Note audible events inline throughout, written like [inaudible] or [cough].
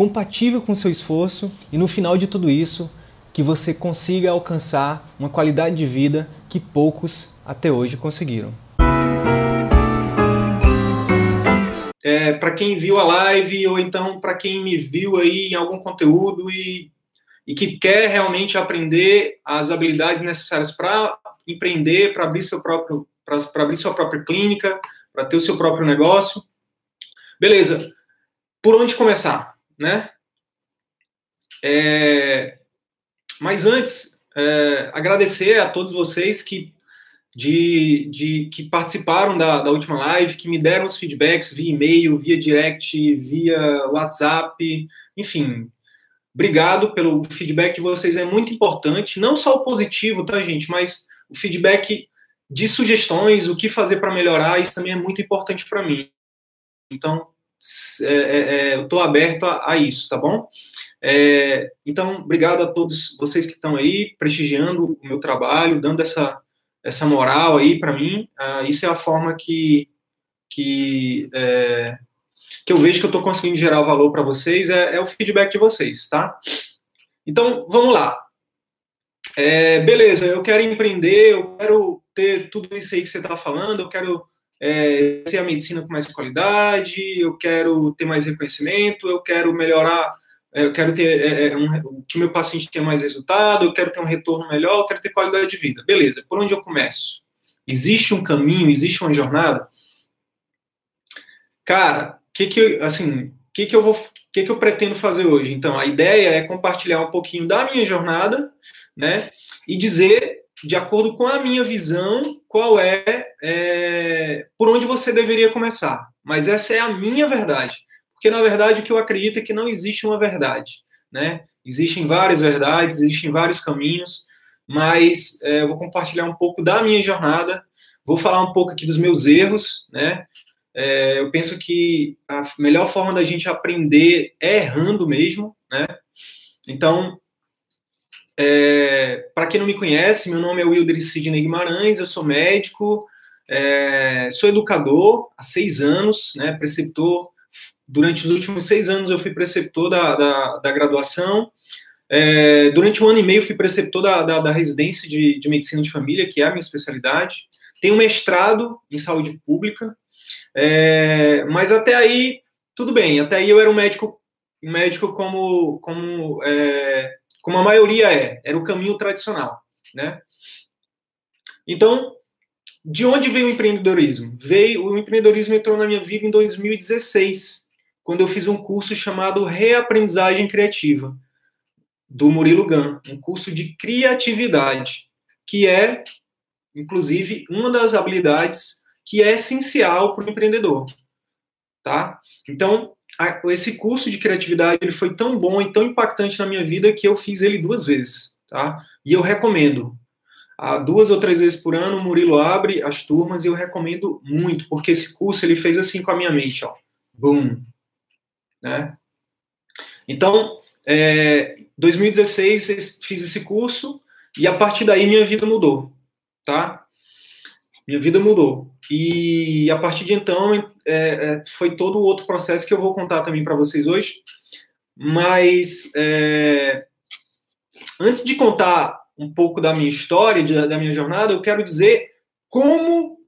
compatível com o seu esforço e no final de tudo isso, que você consiga alcançar uma qualidade de vida que poucos até hoje conseguiram. É, para quem viu a live ou então para quem me viu aí em algum conteúdo e, e que quer realmente aprender as habilidades necessárias para empreender, para abrir seu próprio para abrir sua própria clínica, para ter o seu próprio negócio. Beleza. Por onde começar? Né? É, mas antes, é, agradecer a todos vocês que, de, de, que participaram da, da última live, que me deram os feedbacks via e-mail, via direct, via WhatsApp, enfim. Obrigado pelo feedback de vocês, é muito importante, não só o positivo, tá, gente, mas o feedback de sugestões, o que fazer para melhorar, isso também é muito importante para mim. Então, é, é, é, estou aberto a, a, isso, tá bom? É, então, obrigado a todos vocês que estão aí prestigiando o meu trabalho, dando essa, essa moral aí para mim. Uh, isso é a forma que, que, é, que eu vejo que eu estou conseguindo gerar valor para vocês, é, é, o feedback de vocês, tá? Então, vamos lá. Beleza, eu quero empreender, eu quero ter tudo isso aí que você está falando, eu quero é, ser a medicina com mais qualidade, eu quero ter mais reconhecimento, eu quero melhorar, é, eu quero ter é, é um, que meu paciente tenha mais resultado, eu quero ter um retorno melhor, eu quero ter qualidade de vida. Beleza, por onde eu começo? Existe um caminho, existe uma jornada? Cara, que que assim, que que eu vou, que que eu pretendo fazer hoje? Então, a ideia é compartilhar um pouquinho da minha jornada, né, e dizer de acordo com a minha visão, qual é, é, por onde você deveria começar. Mas essa é a minha verdade. Porque, na verdade, o que eu acredito é que não existe uma verdade. Né? Existem várias verdades, existem vários caminhos, mas é, eu vou compartilhar um pouco da minha jornada, vou falar um pouco aqui dos meus erros, né? É, eu penso que a melhor forma da gente aprender é errando mesmo, né? Então, é, Para quem não me conhece, meu nome é Wilder Sidney Guimarães, eu sou médico, é, sou educador há seis anos, né, preceptor. Durante os últimos seis anos eu fui preceptor da, da, da graduação. É, durante um ano e meio fui preceptor da, da, da residência de, de, medicina de família, que é a minha especialidade. Tenho mestrado em saúde pública, é, mas até aí tudo bem. Até aí eu era um médico, médico como, como é, como a maioria é, era o caminho tradicional, né? Então, de onde veio o empreendedorismo? Veio o empreendedorismo entrou na minha vida em 2016, quando eu fiz um curso chamado Reaprendizagem Criativa do Murilo Gun, um curso de criatividade, que é inclusive uma das habilidades que é essencial para o empreendedor, tá? Então, esse curso de criatividade ele foi tão bom e tão impactante na minha vida que eu fiz ele duas vezes, tá? E eu recomendo. Há duas ou três vezes por ano o Murilo abre as turmas e eu recomendo muito, porque esse curso ele fez assim com a minha mente, ó. Boom. Né? Então, é, 2016 fiz esse curso e a partir daí minha vida mudou, tá? Minha vida mudou. E a partir de então é, é, foi todo o outro processo que eu vou contar também para vocês hoje. Mas é, antes de contar um pouco da minha história, de, da minha jornada, eu quero dizer como,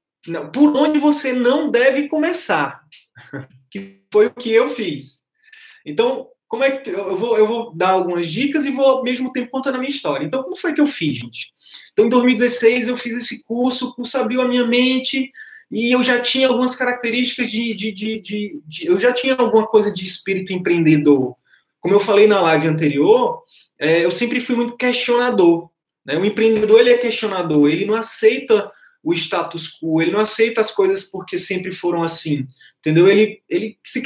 por onde você não deve começar, [laughs] que foi o que eu fiz. Então, como é que eu vou, eu vou dar algumas dicas e vou ao mesmo tempo contando a minha história. Então, como foi que eu fiz, gente? Então, em 2016 eu fiz esse curso, o curso abriu a minha mente, e eu já tinha algumas características de, de, de, de, de eu já tinha alguma coisa de espírito empreendedor. Como eu falei na live anterior, é, eu sempre fui muito questionador. Né? O empreendedor ele é questionador, ele não aceita o status quo, ele não aceita as coisas porque sempre foram assim. entendeu? Ele, ele se.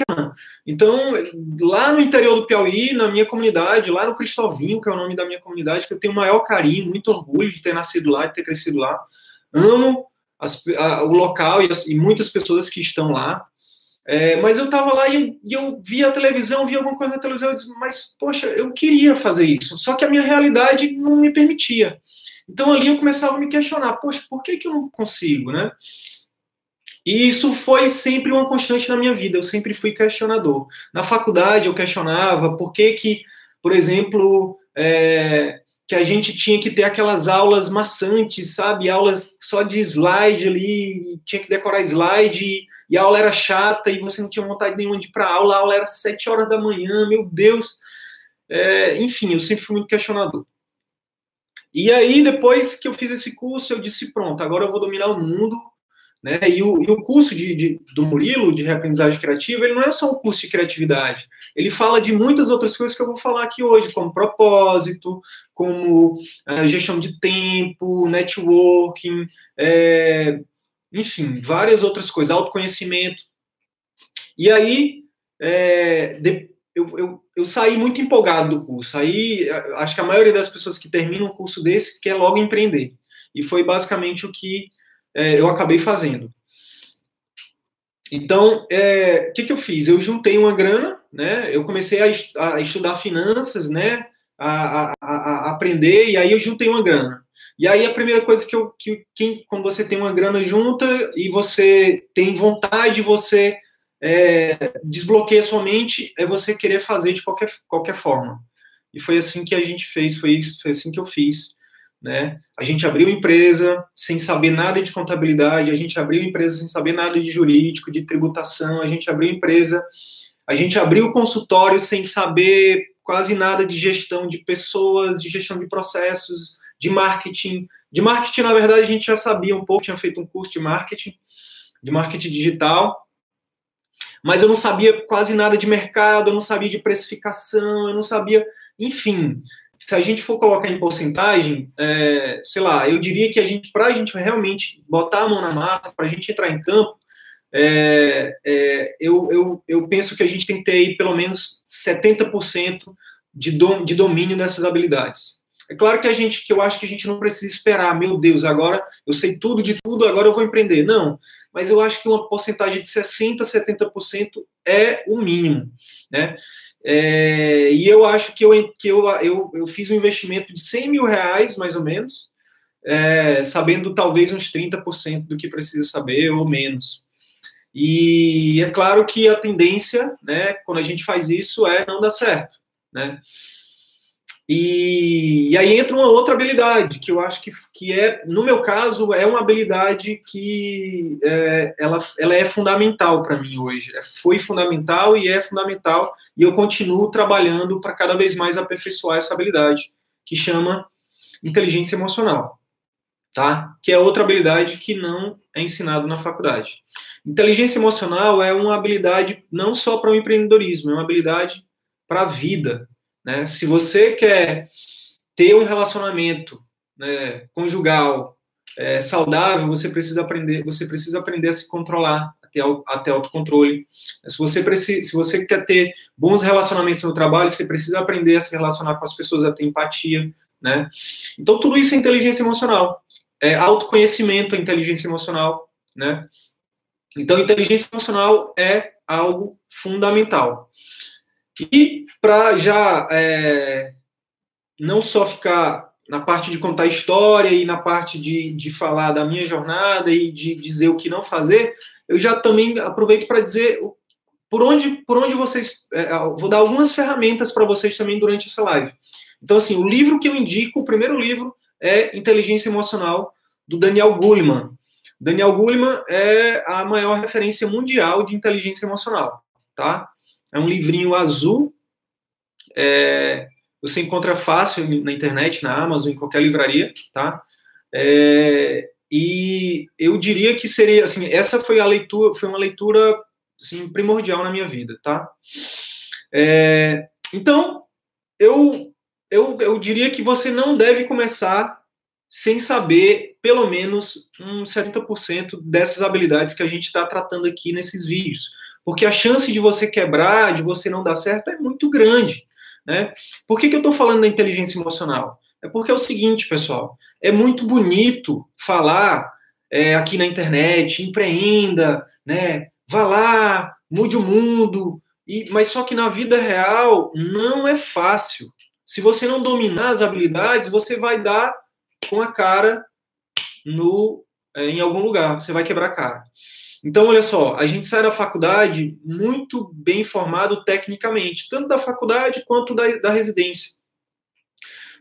Então, lá no interior do Piauí, na minha comunidade, lá no Cristovinho, que é o nome da minha comunidade, que eu tenho o maior carinho, muito orgulho de ter nascido lá, de ter crescido lá. Amo as, a, o local e, as, e, muitas pessoas que estão lá. É, mas eu estava lá e, e, eu via a televisão, via alguma coisa na televisão, eu disse, mas, poxa, eu queria fazer isso, só que a minha realidade não me permitia. Então ali eu começava a me questionar, poxa, por que, que eu não consigo, né? E isso foi sempre uma constante na minha vida, eu sempre fui questionador. Na faculdade eu questionava por que que, por exemplo, é, que a gente tinha que ter aquelas aulas maçantes, sabe? Aulas só de slide ali, tinha que decorar slide, e, a aula era chata, e você não tinha vontade nenhuma de ir para aula, a aula era sete horas da manhã, meu Deus. É, enfim, eu sempre fui muito questionador. E aí, depois que eu fiz esse curso, eu disse: pronto, agora eu vou dominar o mundo. Né? E, o, e o curso de, de, do Murilo, de reaprendizagem criativa, ele não é só um curso de criatividade. Ele fala de muitas outras coisas que eu vou falar aqui hoje, como propósito, como uh, gestão de tempo, networking, é, enfim, várias outras coisas, autoconhecimento. E aí, é, de, eu, eu, eu, saí muito empolgado do curso. Aí, acho que a maioria das pessoas que terminam um curso desse quer logo empreender. E foi basicamente o que é, eu acabei fazendo. Então, é, o que, que eu fiz? Eu juntei uma grana, né? Eu comecei a, a estudar finanças, né? A, a, a, aprender, e aí eu juntei uma grana. E aí a primeira coisa que eu, que quem, quando você tem uma grana junta e você tem vontade, você é, desbloqueia sua mente, é você querer fazer de qualquer, qualquer forma. E foi assim que a gente fez, foi, foi assim que eu fiz. Né? A gente abriu empresa sem saber nada de contabilidade, a gente abriu empresa sem saber nada de jurídico, de tributação, a gente abriu empresa, a gente abriu consultório sem saber quase nada de gestão de pessoas, de gestão de processos, de marketing. De marketing, na verdade, a gente já sabia um pouco, tinha feito um curso de marketing, de marketing digital, mas eu não sabia quase nada de mercado, eu não sabia de precificação, eu não sabia, enfim. Se a gente for colocar em porcentagem, é, sei lá, eu diria que a gente, para a gente realmente botar a mão na massa, para a gente entrar em campo, é, é, eu, eu, eu penso que a gente tem que ter aí pelo menos 70% de, dom, de domínio dessas habilidades. É claro que a gente, que eu acho que a gente não precisa esperar, meu Deus, agora eu sei tudo de tudo, agora eu vou empreender. Não, mas eu acho que uma porcentagem de 60%, 70% é o mínimo, né? É, e eu acho que, eu, que eu, eu, eu fiz um investimento de 100 mil reais, mais ou menos, é, sabendo talvez uns 30% do que precisa saber ou menos. E é claro que a tendência, né, quando a gente faz isso, é não dar certo, né? E, e, aí entra uma outra habilidade, que eu acho que, que é, no meu caso, é uma habilidade que é, ela, ela é fundamental para mim hoje. É, foi fundamental e é fundamental, e eu continuo trabalhando para cada vez mais aperfeiçoar essa habilidade, que chama inteligência emocional, tá? Que é outra habilidade que não é ensinado na faculdade. Inteligência emocional é uma habilidade não só para o empreendedorismo, é uma habilidade para a vida, né? Se você quer ter um relacionamento né, conjugal é, saudável, você precisa aprender, você precisa aprender a se controlar até, até autocontrole. Se você precisa, se você quer ter bons relacionamentos no trabalho, você precisa aprender a se relacionar com as pessoas, a ter empatia, né? Então tudo isso é inteligência emocional, é autoconhecimento, é inteligência emocional, né? Então inteligência emocional é algo fundamental. E para já é, não só ficar na parte de contar história e na parte de, de falar da minha jornada e de dizer o que não fazer, eu já também aproveito para dizer por onde, por onde vocês. É, vou dar algumas ferramentas para vocês também durante essa live. Então, assim, o livro que eu indico, o primeiro livro, é Inteligência Emocional, do Daniel Goleman. Daniel Goleman é a maior referência mundial de inteligência emocional, tá? É um livrinho azul. É, você encontra fácil na internet, na Amazon, em qualquer livraria, tá? É, e eu diria que seria assim, essa foi a leitura, foi uma leitura assim, primordial na minha vida, tá? É, então, eu, eu, eu diria que você não deve começar sem saber pelo menos um 70% dessas habilidades que a gente está tratando aqui nesses vídeos. Porque a chance de você quebrar, de você não dar certo, é muito grande. Né? Por que, que eu estou falando da inteligência emocional? É porque é o seguinte, pessoal, é muito bonito falar é, aqui na internet, empreenda, né? Vá lá, mude o mundo, e, mas só que na vida real não é fácil. Se você não dominar as habilidades, você vai dar com a cara no é, em algum lugar, você vai quebrar a cara. Então, olha só, a gente sai da faculdade muito bem formado tecnicamente, tanto da faculdade quanto da, da residência.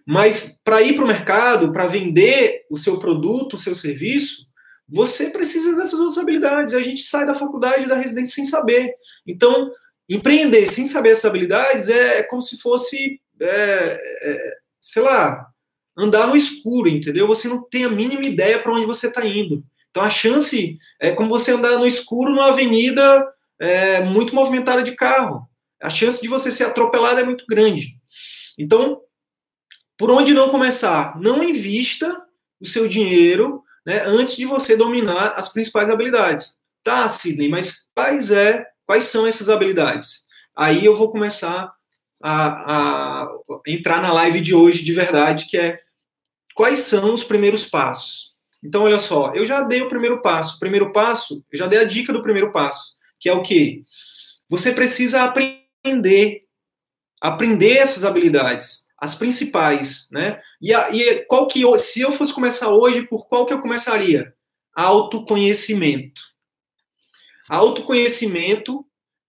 Mas para ir para o mercado, para vender o seu produto, o seu serviço, você precisa dessas outras habilidades. A gente sai da faculdade, da residência sem saber. Então, empreender sem saber essas habilidades é como se fosse, é, é, sei lá, andar no escuro, entendeu? Você não tem a mínima ideia para onde você está indo. Então a chance é como você andar no escuro numa avenida é, muito movimentada de carro. A chance de você ser atropelado é muito grande. Então, por onde não começar? Não invista o seu dinheiro né, antes de você dominar as principais habilidades. Tá, Sidney, mas quais, é, quais são essas habilidades? Aí eu vou começar a, a entrar na live de hoje de verdade, que é quais são os primeiros passos. Então, olha só, eu já dei o primeiro passo. O primeiro passo, eu já dei a dica do primeiro passo, que é o quê? Você precisa aprender. Aprender essas habilidades as principais, né? E, a, e qual que se eu fosse começar hoje, por qual que eu começaria? Autoconhecimento. Autoconhecimento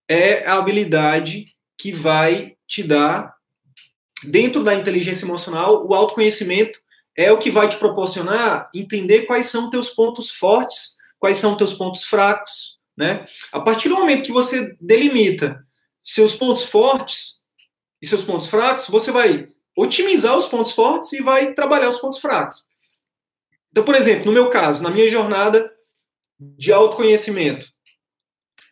é a habilidade que vai te dar dentro da inteligência emocional, o autoconhecimento é o que vai te proporcionar entender quais são teus pontos fortes, quais são teus pontos fracos, né? A partir do momento que você delimita seus pontos fortes e seus pontos fracos, você vai otimizar os pontos fortes e vai trabalhar os pontos fracos. Então, por exemplo, no meu caso, na minha jornada de autoconhecimento,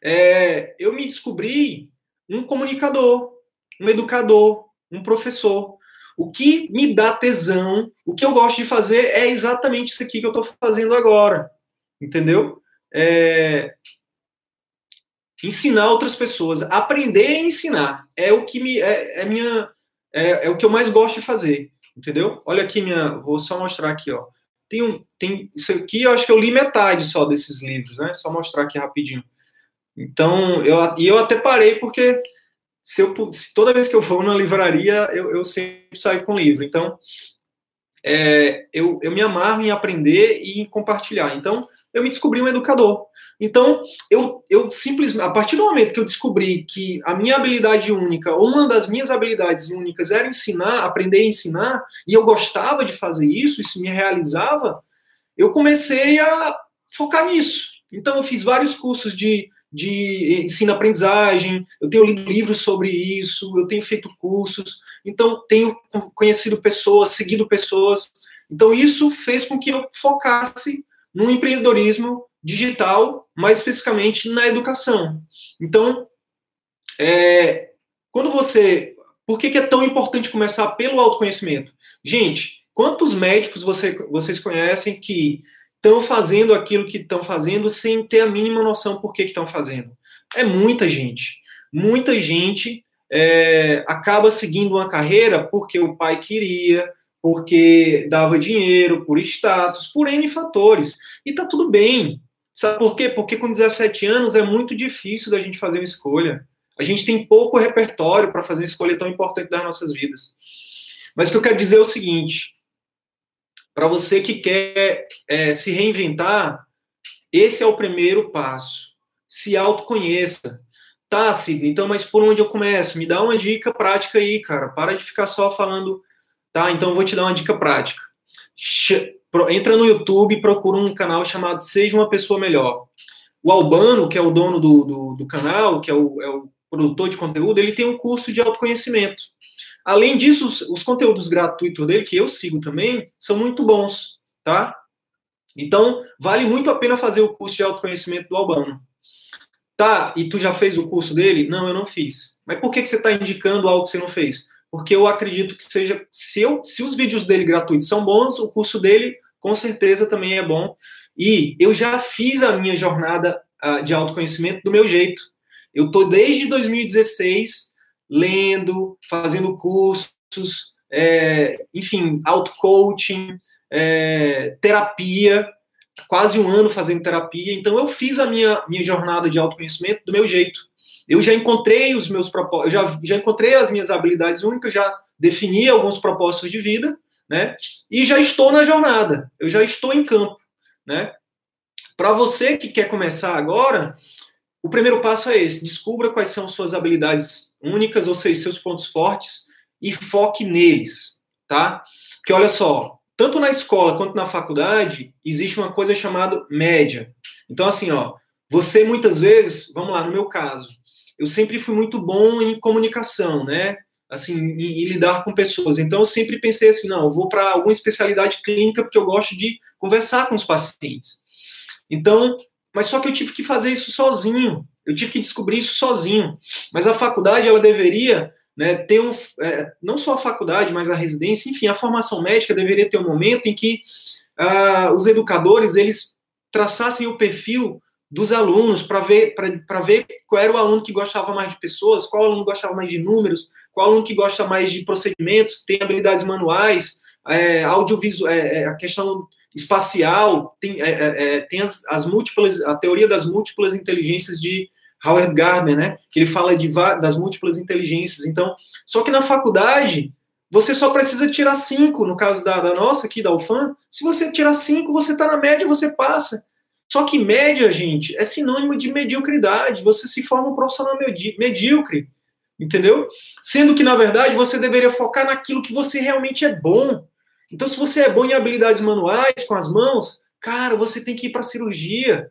é, eu me descobri um comunicador, um educador, um professor. O que me dá tesão, o que eu gosto de fazer é exatamente isso aqui que eu estou fazendo agora. Entendeu? É, ensinar outras pessoas, aprender a ensinar é o que me é, é minha é, é, o que eu mais gosto de fazer, entendeu? Olha aqui minha, vou só mostrar aqui, ó. Tem um, tem isso aqui, eu acho que eu li metade só desses livros, né? Só mostrar aqui rapidinho. Então, eu e eu até parei porque se eu se toda vez que eu for na livraria, eu, eu sempre saio com livro. Então, é, eu, eu me amarro em aprender e em compartilhar. Então, eu me descobri um educador. Então, eu, eu simplesmente, a partir do momento que eu descobri que a minha habilidade única, ou uma das minhas habilidades únicas era ensinar, aprender a ensinar, e eu gostava de fazer isso, isso me realizava, eu comecei a focar nisso. Então, eu fiz vários cursos de, de ensino-aprendizagem, eu tenho lido livros sobre isso, eu tenho feito cursos, então, tenho conhecido pessoas, seguido pessoas. Então, isso fez com que eu focasse no empreendedorismo digital, mais especificamente na educação. Então, é, quando você. Por que, que, é tão importante começar pelo autoconhecimento? Gente, quantos médicos você, vocês conhecem que estão fazendo aquilo que estão fazendo sem ter a mínima noção por que estão fazendo? É muita gente. Muita gente é, acaba seguindo uma carreira porque o pai queria, porque dava dinheiro, por status, por N fatores. E tá tudo bem. Sabe por quê? Porque com 17 anos é muito difícil da gente fazer uma escolha. A gente tem pouco repertório para fazer uma escolha tão importante das nossas vidas. Mas o que eu quero dizer é o seguinte: para você que quer é, se reinventar, esse é o primeiro passo. Se autoconheça. Tá, Sidney, então, mas por onde eu começo? Me dá uma dica prática aí, cara. Para de ficar só falando Tá? Então eu vou te dar uma dica prática. Entra no YouTube e procura um canal chamado Seja uma Pessoa Melhor. O Albano, que é o dono do, do, do canal, que é o, é o, produtor de conteúdo, ele tem um curso de autoconhecimento. Além disso, os, os conteúdos gratuitos dele, que eu sigo também, são muito bons, tá? Então, vale muito a pena fazer o curso de autoconhecimento do Albano. Tá, e tu já fez o curso dele? Não, eu não fiz. Mas por que, que você está indicando algo que você não fez? porque eu acredito que seja, se, eu, se os vídeos dele gratuitos são bons, o curso dele com certeza também é bom. E eu já fiz a minha jornada uh, de autoconhecimento do meu jeito. Eu tô desde 2016 lendo, fazendo cursos, é, enfim, auto-coaching, é, terapia, quase um ano fazendo terapia. Então, eu fiz a minha, minha jornada de autoconhecimento do meu jeito. Eu já encontrei os meus propósitos, já, já encontrei as minhas habilidades únicas, já defini alguns propósitos de vida, né? E já estou na jornada, eu já estou em campo, né? Para você que quer começar agora, o primeiro passo é esse: descubra quais são suas habilidades únicas, ou seja, seus pontos fortes, e foque neles, tá? Porque olha só, tanto na escola quanto na faculdade, existe uma coisa chamada média. Então, assim, ó, você muitas vezes, vamos lá, no meu caso, eu sempre fui muito bom em comunicação, né? Assim, em, em lidar com pessoas. Então, eu sempre pensei assim, não, eu vou para alguma especialidade clínica porque eu gosto de conversar com os pacientes. Então, mas só que eu tive que fazer isso sozinho. Eu tive que descobrir isso sozinho. Mas a faculdade, ela deveria né, ter um, é, não só a faculdade, mas a residência, enfim, a formação médica deveria ter um momento em que uh, os educadores eles traçassem o perfil dos alunos para ver para ver qual era o aluno que gostava mais de pessoas, qual aluno gostava mais de números, qual aluno que gosta mais de procedimentos, tem habilidades manuais, é, audiovisual, é, é, a questão espacial, tem, é, é, é, tem as, as múltiplas, a teoria das múltiplas inteligências de Howard Gardner, né? Que ele fala de, das múltiplas inteligências. Então, só que na faculdade, você só precisa tirar cinco, no caso da, da nossa aqui, da UFAM, se você tirar cinco, você está na média, você passa. Só que média, gente, é sinônimo de mediocridade. Você se forma um profissional medíocre, entendeu? Sendo que, na verdade, você deveria focar naquilo que você realmente é bom. Então, se você é bom em habilidades manuais, com as mãos, cara, você tem que ir para cirurgia,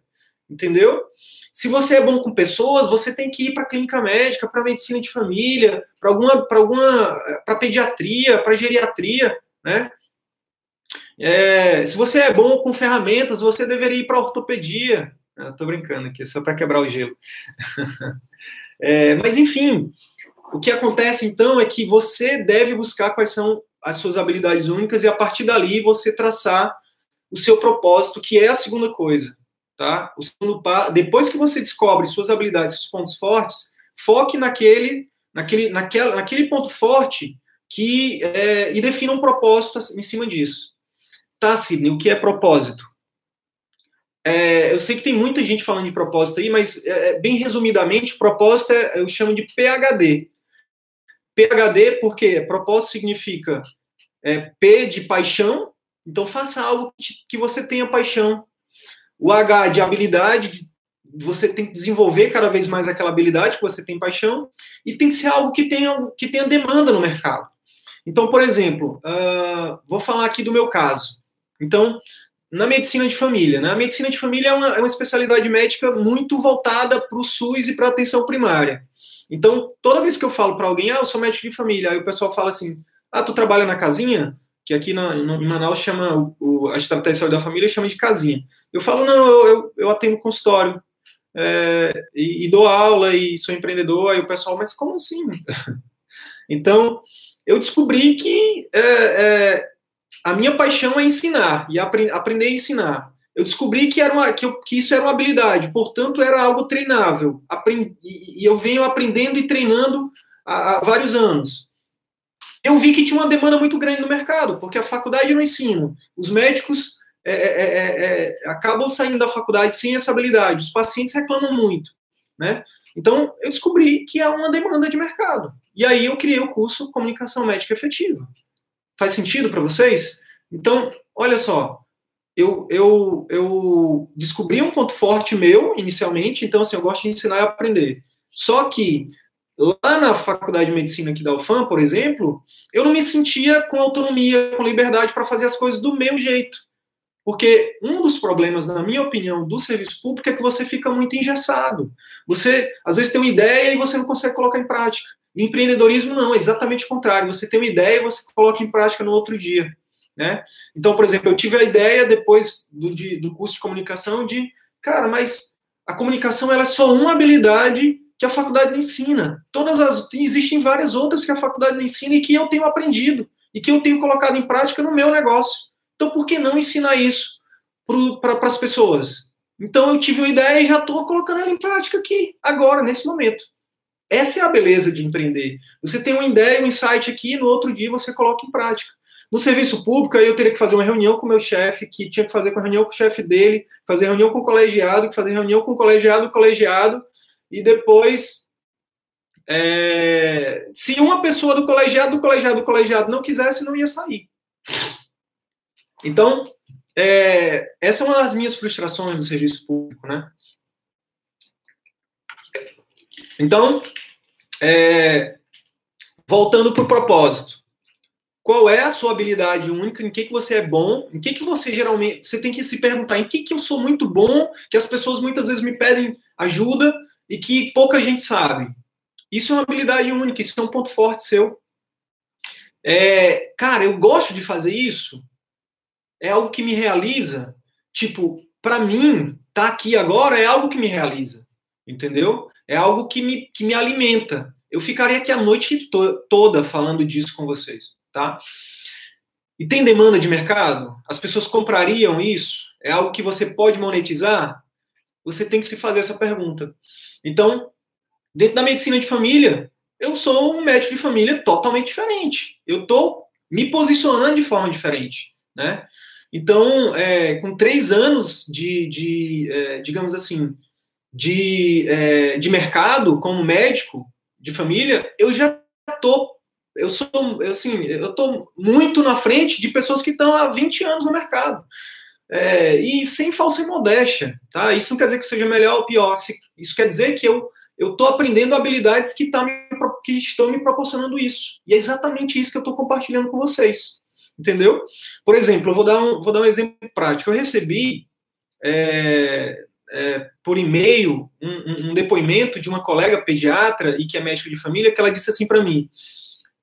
entendeu? Se você é bom com pessoas, você tem que ir para clínica médica, para medicina de família, para alguma, para alguma, para pediatria, para geriatria, né? É, se você é bom com ferramentas, você deveria ir para ortopedia. Estou brincando aqui, só para quebrar o gelo. [laughs] é, mas enfim, o que acontece então é que você deve buscar quais são as suas habilidades únicas e a partir dali você traçar o seu propósito, que é a segunda coisa tá? O segundo depois que você descobre suas habilidades, seus pontos fortes, foque naquele, naquele, naquela, naquele ponto forte que é, e defina um propósito em cima disso. Tá, Sidney, o que é propósito? É, eu sei que tem muita gente falando de propósito aí, mas é, é bem resumidamente, propósito é, eu chamo de PHD. PHD porque propósito significa é, P de paixão, então faça algo que, você tenha paixão, o H de habilidade, você tem que desenvolver cada vez mais aquela habilidade que você tem paixão, e tem que ser algo que tenha, que tenha demanda no mercado. Então, por exemplo, uh, vou falar aqui do meu caso. Então, na medicina de família, né? A medicina de família é uma, é uma especialidade médica muito voltada para o SUS e para a atenção primária. Então, toda vez que eu falo para alguém, ah, eu sou médico de família, aí o pessoal fala assim, ah, tu trabalha na casinha? que aqui na, em Manaus chama, o, o, a estratégia de saúde da família chama de casinha. Eu falo, não, eu, eu, eu atendo consultório, é, e, e, dou aula, e sou empreendedor, aí o pessoal, mas como assim? [laughs] então, eu descobri que é, é, a minha paixão é ensinar, e apre, aprender a ensinar. Eu descobri que, era uma, que, eu, que, isso era uma habilidade, portanto, era algo treinável, aprendi, e eu venho aprendendo e treinando há, há vários anos eu vi que tinha uma demanda muito grande no mercado, porque a faculdade não ensina. Os médicos é é, é, é, é, acabam saindo da faculdade sem essa habilidade. Os pacientes reclamam muito, né? Então, eu descobri que há uma demanda de mercado. E aí eu criei o curso Comunicação Médica Efetiva. Faz sentido para vocês? Então, olha só, eu, eu, eu descobri um ponto forte meu, inicialmente, então, assim, eu gosto de ensinar e aprender. Só que Lá na faculdade de medicina aqui da UFAM, por exemplo, eu não me sentia com autonomia, com liberdade para fazer as coisas do meu jeito. Porque um dos problemas, na minha opinião, do serviço público é que você fica muito engessado. Você, às vezes, tem uma ideia e você não consegue colocar em prática. No empreendedorismo, não, é exatamente o contrário. Você tem uma ideia e você coloca em prática no outro dia. Né? Então, por exemplo, eu tive a ideia, depois do, de, do curso de comunicação, de, cara, mas a comunicação ela é só uma habilidade que a faculdade não ensina. Todas as existem várias outras que a faculdade não ensina e que eu tenho aprendido e que eu tenho colocado em prática no meu negócio. Então, por que não ensinar isso para as pessoas? Então, eu tive uma ideia e já estou colocando ela em prática aqui, agora, nesse momento. Essa é a beleza de empreender. Você tem uma ideia, um insight aqui, no outro dia você coloca em prática. No serviço público, aí eu teria que fazer uma reunião com o meu chefe, que tinha que fazer com a reunião com o chefe dele, fazer reunião com o colegiado, fazer reunião com o colegiado, colegiado, e depois, é, se uma pessoa do colegiado, do colegiado, do colegiado não quisesse, não ia sair. Então, é, essa é uma das minhas frustrações no serviço público, né? Então, é, voltando para o propósito. Qual é a sua habilidade única? Em que, que você é bom? Em que, que você geralmente. Você tem que se perguntar em que, que eu sou muito bom, que as pessoas muitas vezes me pedem ajuda e que pouca gente sabe. Isso é uma habilidade única, isso é um ponto forte seu. É, cara, eu gosto de fazer isso. É algo que me realiza. Tipo, para mim, tá aqui agora é algo que me realiza. Entendeu? É algo que me, que me alimenta. Eu ficaria aqui a noite to toda falando disso com vocês, tá? E tem demanda de mercado? As pessoas comprariam isso? É algo que você pode monetizar? Você tem que se fazer essa pergunta. Então, dentro da medicina de família, eu sou um médico de família totalmente diferente. Eu estou me posicionando de forma diferente, né? Então, é, com três anos de, de é, digamos assim, de, é, de mercado como médico de família, eu já estou, eu sou, eu, assim, eu estou muito na frente de pessoas que estão há 20 anos no mercado. É, e sem falsa modéstia, tá? Isso não quer dizer que seja melhor ou pior. Isso quer dizer que eu eu estou aprendendo habilidades que, tá me, que estão me proporcionando isso. E é exatamente isso que eu estou compartilhando com vocês. Entendeu? Por exemplo, eu vou dar um, vou dar um exemplo prático. Eu recebi é, é, por e-mail um, um, depoimento de uma colega pediatra e que é médica de família, que ela disse assim para mim,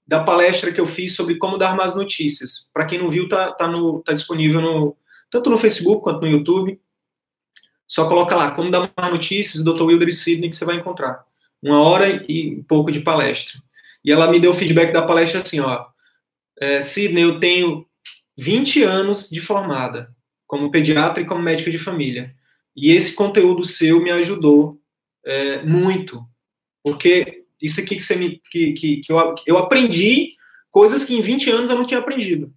da palestra que eu fiz sobre como dar más notícias. Para quem não viu, tá, tá, no, tá disponível no, tanto no Facebook quanto no YouTube. Só coloca lá, como dar más notícias, Dr. Wilder Sidney, que você vai encontrar. Uma hora e pouco de palestra. E ela me deu feedback da palestra assim, ó, é, Sidney, eu tenho 20 anos de formada, como pediatra e como médica de família. E esse conteúdo seu me ajudou é, muito, porque isso aqui que você me que, que, que eu, eu aprendi coisas que em 20 anos eu não tinha aprendido.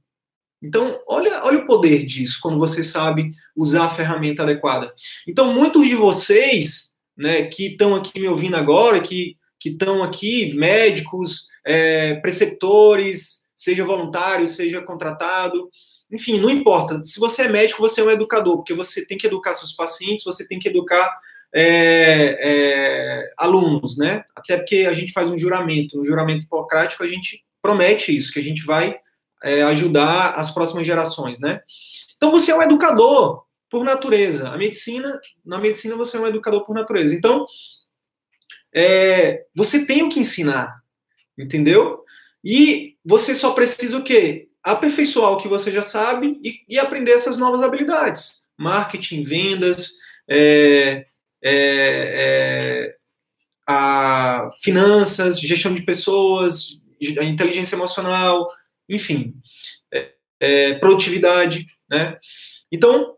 Então, olha, olha o poder disso quando você sabe usar a ferramenta adequada. Então, muitos de vocês, né, que estão aqui me ouvindo agora, que estão aqui, médicos, é, preceptores, seja voluntário, seja contratado, enfim, não importa. Se você é médico, você é um educador, porque você tem que educar seus pacientes, você tem que educar é, é, alunos, né? Até porque a gente faz um juramento. No juramento hipocrático, a gente promete isso, que a gente vai é, ajudar as próximas gerações, né? Então, você é um educador por natureza. A medicina, na medicina, você é um educador por natureza. Então, é, você tem o que ensinar, entendeu? E você só precisa o quê? aperfeiçoar o que você já sabe e, e aprender essas novas habilidades. Marketing, vendas, é, é, é, finanças, gestão de pessoas, inteligência emocional, enfim, é, é, produtividade, né? Então,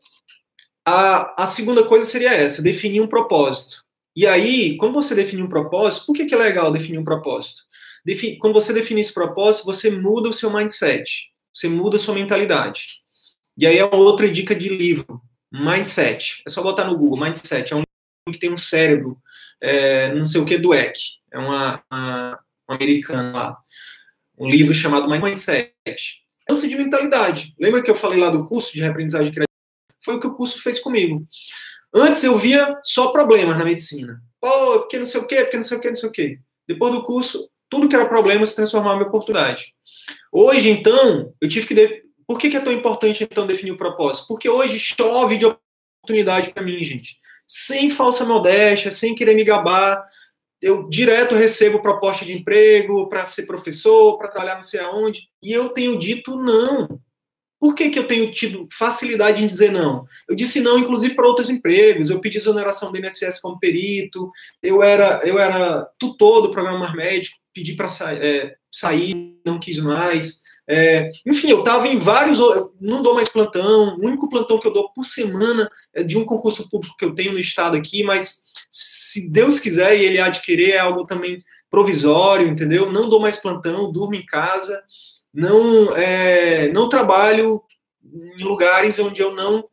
a, a segunda coisa seria essa, definir um propósito. E aí, quando você definir um propósito, por que, que é legal definir um propósito? Defin, quando você define esse propósito, você muda o seu mindset você muda a sua mentalidade. E aí é outra dica de livro, Mindset. É só botar no Google, Mindset. É um livro que tem um cérebro, é, não sei o que, do Eck. É uma, uma, uma americana lá. Um livro chamado Mindset. Mudança de mentalidade. Lembra que eu falei lá do curso de reaprendizagem criativa? Foi o que o curso fez comigo. Antes eu via só problemas na medicina. Pô, porque não sei o quê, porque não sei o quê, não sei o quê. Depois do curso, tudo que era problema se transformava em oportunidade. Hoje, então, eu tive que. De... Por que, que é tão importante, então, definir o propósito? Porque hoje chove de oportunidade para mim, gente. Sem falsa modéstia, sem querer me gabar. Eu direto recebo proposta de emprego para ser professor, para trabalhar não sei aonde. E eu tenho dito não. Por que, que eu tenho tido facilidade em dizer não? Eu disse não, inclusive, para outros empregos. Eu pedi exoneração do INSS como perito, eu era, eu era tutor do programa médico, pedi para sa é, sair, não quis mais. É, enfim, eu estava em vários. Não dou mais plantão. O único plantão que eu dou por semana é de um concurso público que eu tenho no estado aqui, mas se Deus quiser e ele adquirir, é algo também provisório, entendeu? Não dou mais plantão, durmo em casa, não, é, não trabalho em lugares onde eu não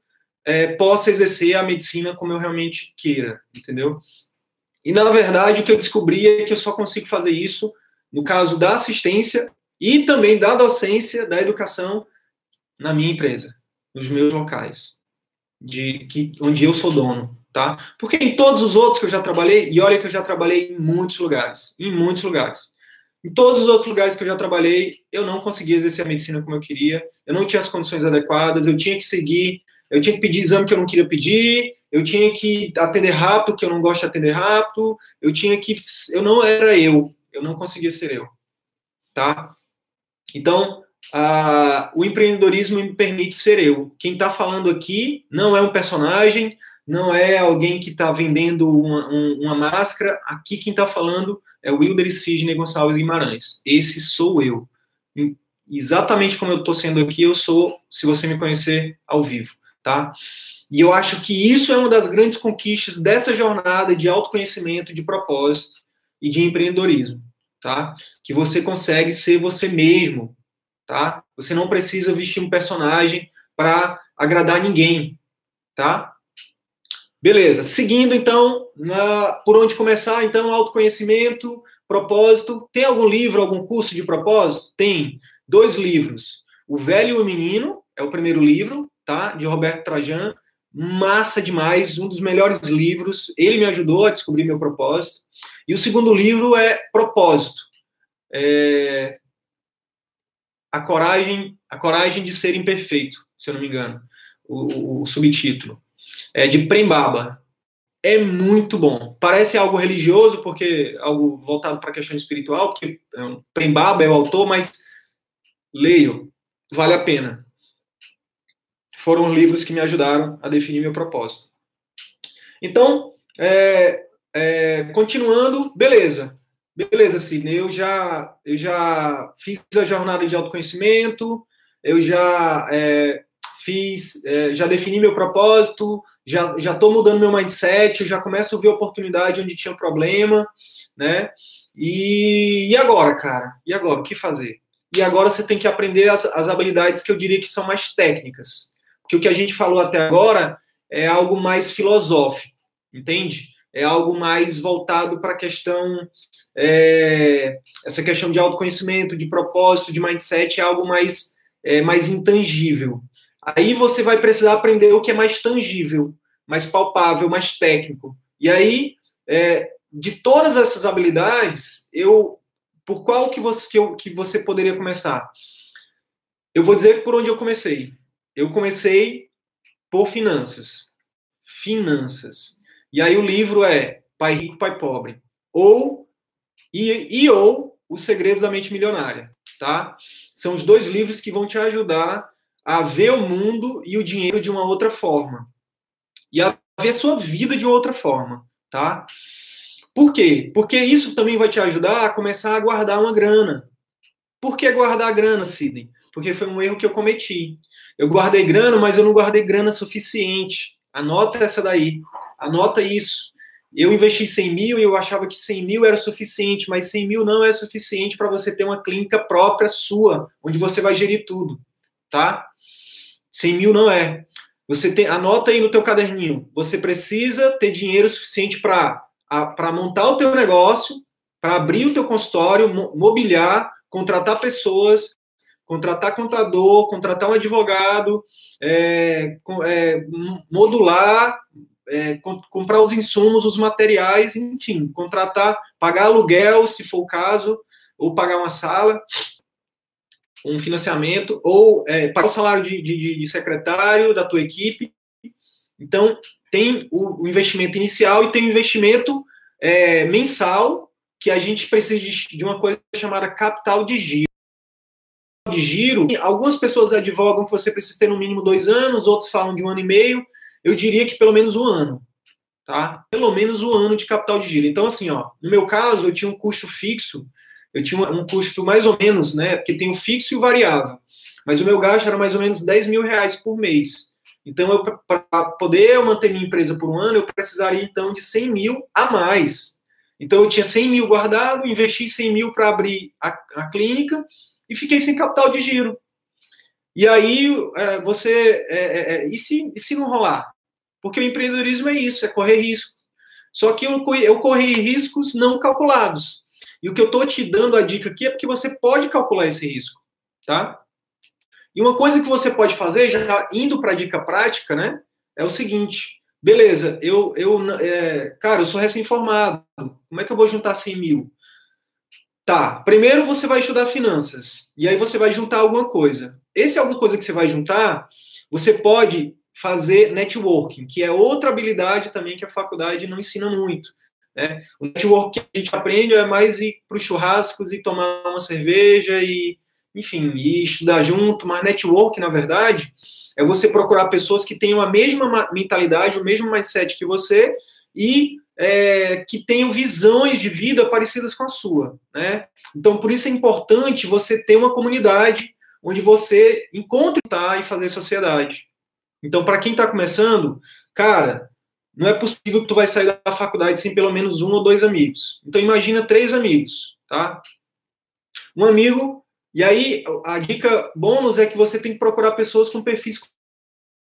é, possa exercer a medicina como eu realmente queira, entendeu? E na verdade o que eu descobri é que eu só consigo fazer isso no caso da assistência e também da docência, da educação na minha empresa, nos meus locais, de que onde eu sou dono, tá? Porque em todos os outros que eu já trabalhei, e olha que eu já trabalhei em muitos lugares, em muitos lugares. Em todos os outros lugares que eu já trabalhei, eu não conseguia exercer a medicina como eu queria, eu não tinha as condições adequadas, eu tinha que seguir, eu tinha que pedir exame que eu não queria pedir, eu tinha que atender rápido, que eu não gosto de atender rápido, eu tinha que. Eu não era eu, eu não conseguia ser eu, tá? Então, o empreendedorismo me permite ser eu. Quem está falando aqui não é um personagem, não é alguém que está vendendo uma, um, uma, máscara. Aqui quem está falando é o Wilder Sidney Gonçalves Guimarães. Esse sou eu. Exatamente como eu estou sendo aqui, eu sou, se você me conhecer ao vivo, tá? E eu acho que isso é uma das grandes conquistas dessa jornada de autoconhecimento, de propósito e de empreendedorismo, tá? Que você consegue ser você mesmo, tá? Você não precisa vestir um personagem para agradar ninguém, tá? Beleza. Seguindo, então, na, por onde começar? Então, autoconhecimento, propósito. Tem algum livro, algum curso de propósito? Tem. Dois livros. O Velho e o Menino, é o primeiro livro, tá? De Roberto Trajan. Massa demais, um dos melhores livros. Ele me ajudou a descobrir meu propósito. E o segundo livro é Propósito. É... A coragem, a coragem de ser imperfeito, se eu não me engano, o, o, o subtítulo é, de Prembaba. É muito bom. Parece algo religioso, porque algo voltado para a questão espiritual, porque é Prembaba é o autor, mas leio, vale a pena. Foram livros que me ajudaram a definir meu propósito. Então, é, é, continuando, beleza. Beleza, Sidney, eu já, eu já fiz a jornada de autoconhecimento, eu já é, fiz, é, já defini meu propósito, já estou mudando meu mindset, já começo a ver oportunidade onde tinha problema, né? E, e agora, cara? E agora? O que fazer? E agora você tem que aprender as, as habilidades que eu diria que são mais técnicas. Porque o que a gente falou até agora é algo mais filosófico, entende? É algo mais voltado para a questão, é, essa questão de autoconhecimento, de propósito, de mindset, é algo mais, é, mais intangível. Aí você vai precisar aprender o que é mais tangível, mais palpável, mais técnico. E aí, é, de todas essas habilidades, eu, por qual que você, que, eu, que você poderia começar? Eu vou dizer por onde eu comecei. Eu comecei por finanças. Finanças. E aí o livro é Pai Rico, Pai Pobre. Ou e, e ou Os Segredos da Mente Milionária, tá? São os dois livros que vão te ajudar a ver o mundo e o dinheiro de uma outra forma. E a ver sua vida de outra forma, tá? Por quê? Porque isso também vai te ajudar a começar a guardar uma grana. Por que guardar a grana, Sidney? Porque foi um erro que eu cometi. Eu guardei grana, mas eu não guardei grana suficiente. Anota essa daí. Anota isso. Eu investi 100 mil e eu achava que 100 mil era suficiente, mas 100 mil não é suficiente para você ter uma clínica própria sua, onde você vai gerir tudo, tá? 100 mil não é. Você tem, anota aí no teu caderninho. Você precisa ter dinheiro suficiente para montar o teu negócio, para abrir o teu consultório, mobiliar, contratar pessoas, contratar contador, contratar um advogado, é, é, modular, é, comprar os insumos, os materiais, enfim, contratar, pagar aluguel, se for o caso, ou pagar uma sala um financiamento ou é, pagar o salário de, de, de, secretário da tua equipe. Então, tem o, o investimento inicial e tem o investimento é, mensal, que a gente precisa de, de, uma coisa chamada capital de giro. de giro, algumas pessoas advogam que você precisa ter no mínimo dois anos, outros falam de um ano e meio. Eu diria que pelo menos um ano, tá? Pelo menos um ano de capital de giro. Então, assim, ó, no meu caso, eu tinha um custo fixo, eu tinha um custo mais ou menos, né? Porque tem o fixo e o variável. Mas o meu gasto era mais ou menos 10 mil reais por mês. Então, para poder manter minha empresa por um ano, eu precisaria, então, de 100 mil a mais. Então, eu tinha 100 mil guardado, investi 100 mil para abrir a, a, clínica e fiquei sem capital de giro. E aí, é, você... É, é, é, e, se, e se não rolar? Porque o empreendedorismo é isso, é correr risco. Só que eu, eu corri riscos não calculados. E o que eu estou te dando a dica aqui é porque você pode calcular esse risco, tá? E uma coisa que você pode fazer, já indo para a dica prática, né? É o seguinte: beleza, eu, eu é, cara, eu sou recém-formado, como é que eu vou juntar 100 mil? Tá, primeiro você vai estudar finanças, e aí você vai juntar alguma coisa. Esse é alguma coisa que você vai juntar, você pode fazer networking, que é outra habilidade também que a faculdade não ensina muito. Né? O networking que a gente aprende é mais ir para os churrascos e tomar uma cerveja e enfim, e estudar junto, mas network, na verdade, é você procurar pessoas que tenham a mesma mentalidade, o mesmo mindset que você e é, que tenham visões de vida parecidas com a sua, né? Então, por isso é importante você ter uma comunidade onde você encontre tá, e fazer sociedade. Então, para quem está começando, cara, não é possível que tu vai sair da faculdade sem pelo menos um ou dois amigos. Então, imagina três amigos, tá? Um amigo e aí, a dica bônus é que você tem que procurar pessoas com perfis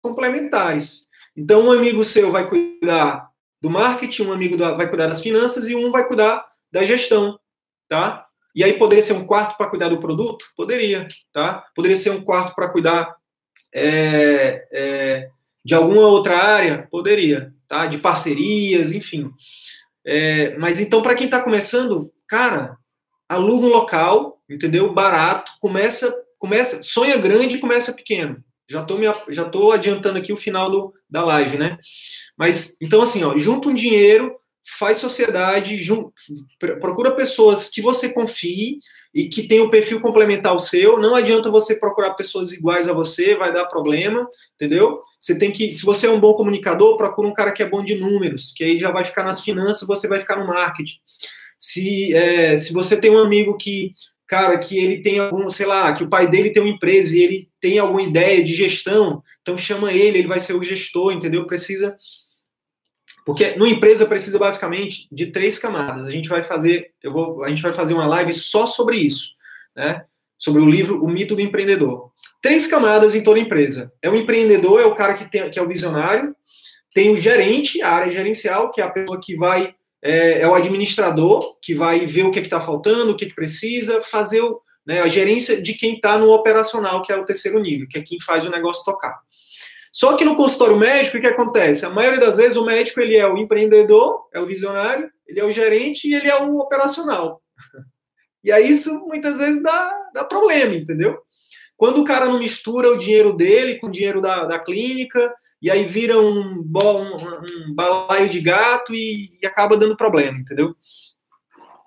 complementares. Então, um amigo seu vai cuidar do marketing, um amigo vai cuidar das finanças e um vai cuidar da gestão, tá? E aí poderia ser um quarto para cuidar do produto? Poderia, tá? Poderia ser um quarto para cuidar é, é, de alguma outra área? Poderia, tá? De parcerias, enfim. É, mas então, para quem está começando, cara, aluga um local, entendeu? Barato, começa, começa, sonha grande e começa pequeno. Já me, já tô adiantando aqui o final do, da live, né? Mas, então, assim, ó, junta um dinheiro, faz sociedade, jun, procura pessoas que você confie e que tenham um perfil complementar ao seu. Não adianta você procurar pessoas iguais a você, vai dar problema, entendeu? Você tem que, se você é um bom comunicador, procura um cara que é bom de números, que aí já vai ficar nas finanças, você vai ficar no marketing. Se, é, se você tem um amigo que, cara, que ele tem algum, sei lá, que o pai dele tem uma empresa e ele tem alguma ideia de gestão, então chama ele, ele vai ser o gestor, entendeu? Precisa. Porque numa empresa precisa basicamente de três camadas. A gente vai fazer, eu vou, a gente vai fazer uma live só sobre isso, né? Sobre o livro O Mito do Empreendedor. Três camadas em toda empresa. É o empreendedor, é o cara que, tem, que é o visionário, tem o gerente, a área gerencial, que é a pessoa que vai é, é o administrador que vai ver o que está faltando, o que, que precisa, fazer o, né, a gerência de quem está no operacional, que é o terceiro nível, que é quem faz o negócio tocar. Só que no consultório médico, o que acontece? A maioria das vezes o médico ele é o empreendedor, é o visionário, ele é o gerente e ele é o operacional. [laughs] E aí isso muitas vezes dá, dá problema, entendeu? Quando o cara não mistura o dinheiro dele com o dinheiro da, da clínica, e aí vira um, um, um balaio de gato e, e, acaba dando problema, entendeu?